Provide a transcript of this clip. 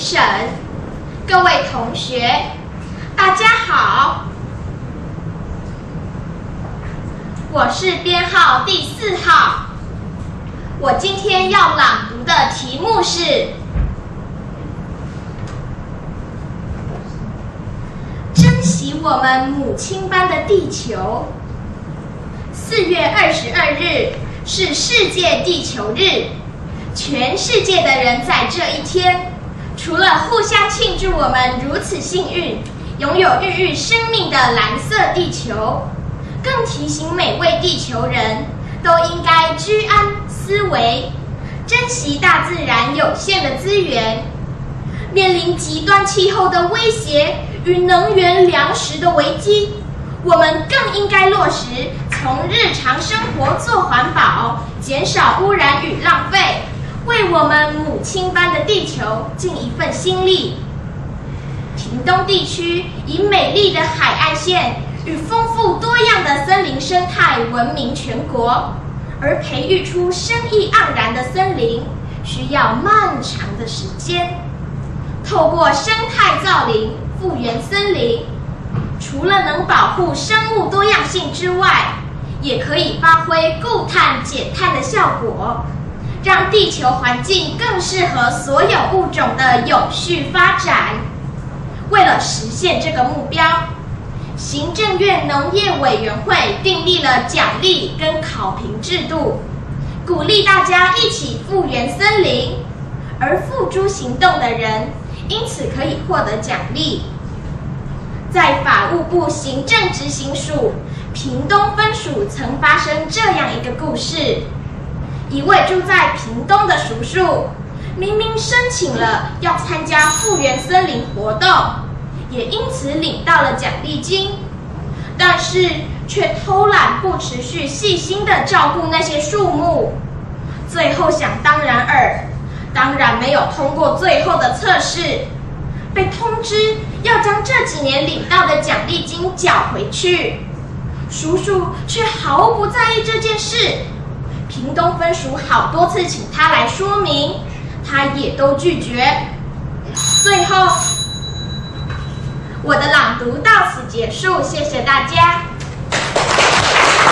审。各位同学，大家好，我是编号第四号。我今天要朗读的题目是《珍惜我们母亲般的地球》。四月二十二日是世界地球日，全世界的人在这一天，除了互相庆祝我们如此幸运，拥有孕育生命的蓝色地球，更提醒每位地球人都应该居安思危，珍惜大自然有限的资源。面临极端气候的威胁与能源粮食的危机，我们更应该落实。从日常生活做环保，减少污染与浪费，为我们母亲般的地球尽一份心力。屏东地区以美丽的海岸线与丰富多样的森林生态闻名全国，而培育出生意盎然的森林，需要漫长的时间。透过生态造林、复原森林，除了能保护生物多样性之外，也可以发挥固碳减碳的效果，让地球环境更适合所有物种的有序发展。为了实现这个目标，行政院农业委员会订立了奖励跟考评制度，鼓励大家一起复原森林，而付诸行动的人因此可以获得奖励。在法务部行政执行署。屏东分署曾发生这样一个故事：一位住在屏东的叔叔，明明申请了要参加复原森林活动，也因此领到了奖励金，但是却偷懒不持续细心地照顾那些树木，最后想当然尔，当然没有通过最后的测试，被通知要将这几年领到的奖励金缴回去。叔叔却毫不在意这件事，屏东分署好多次请他来说明，他也都拒绝。最后，我的朗读到此结束，谢谢大家。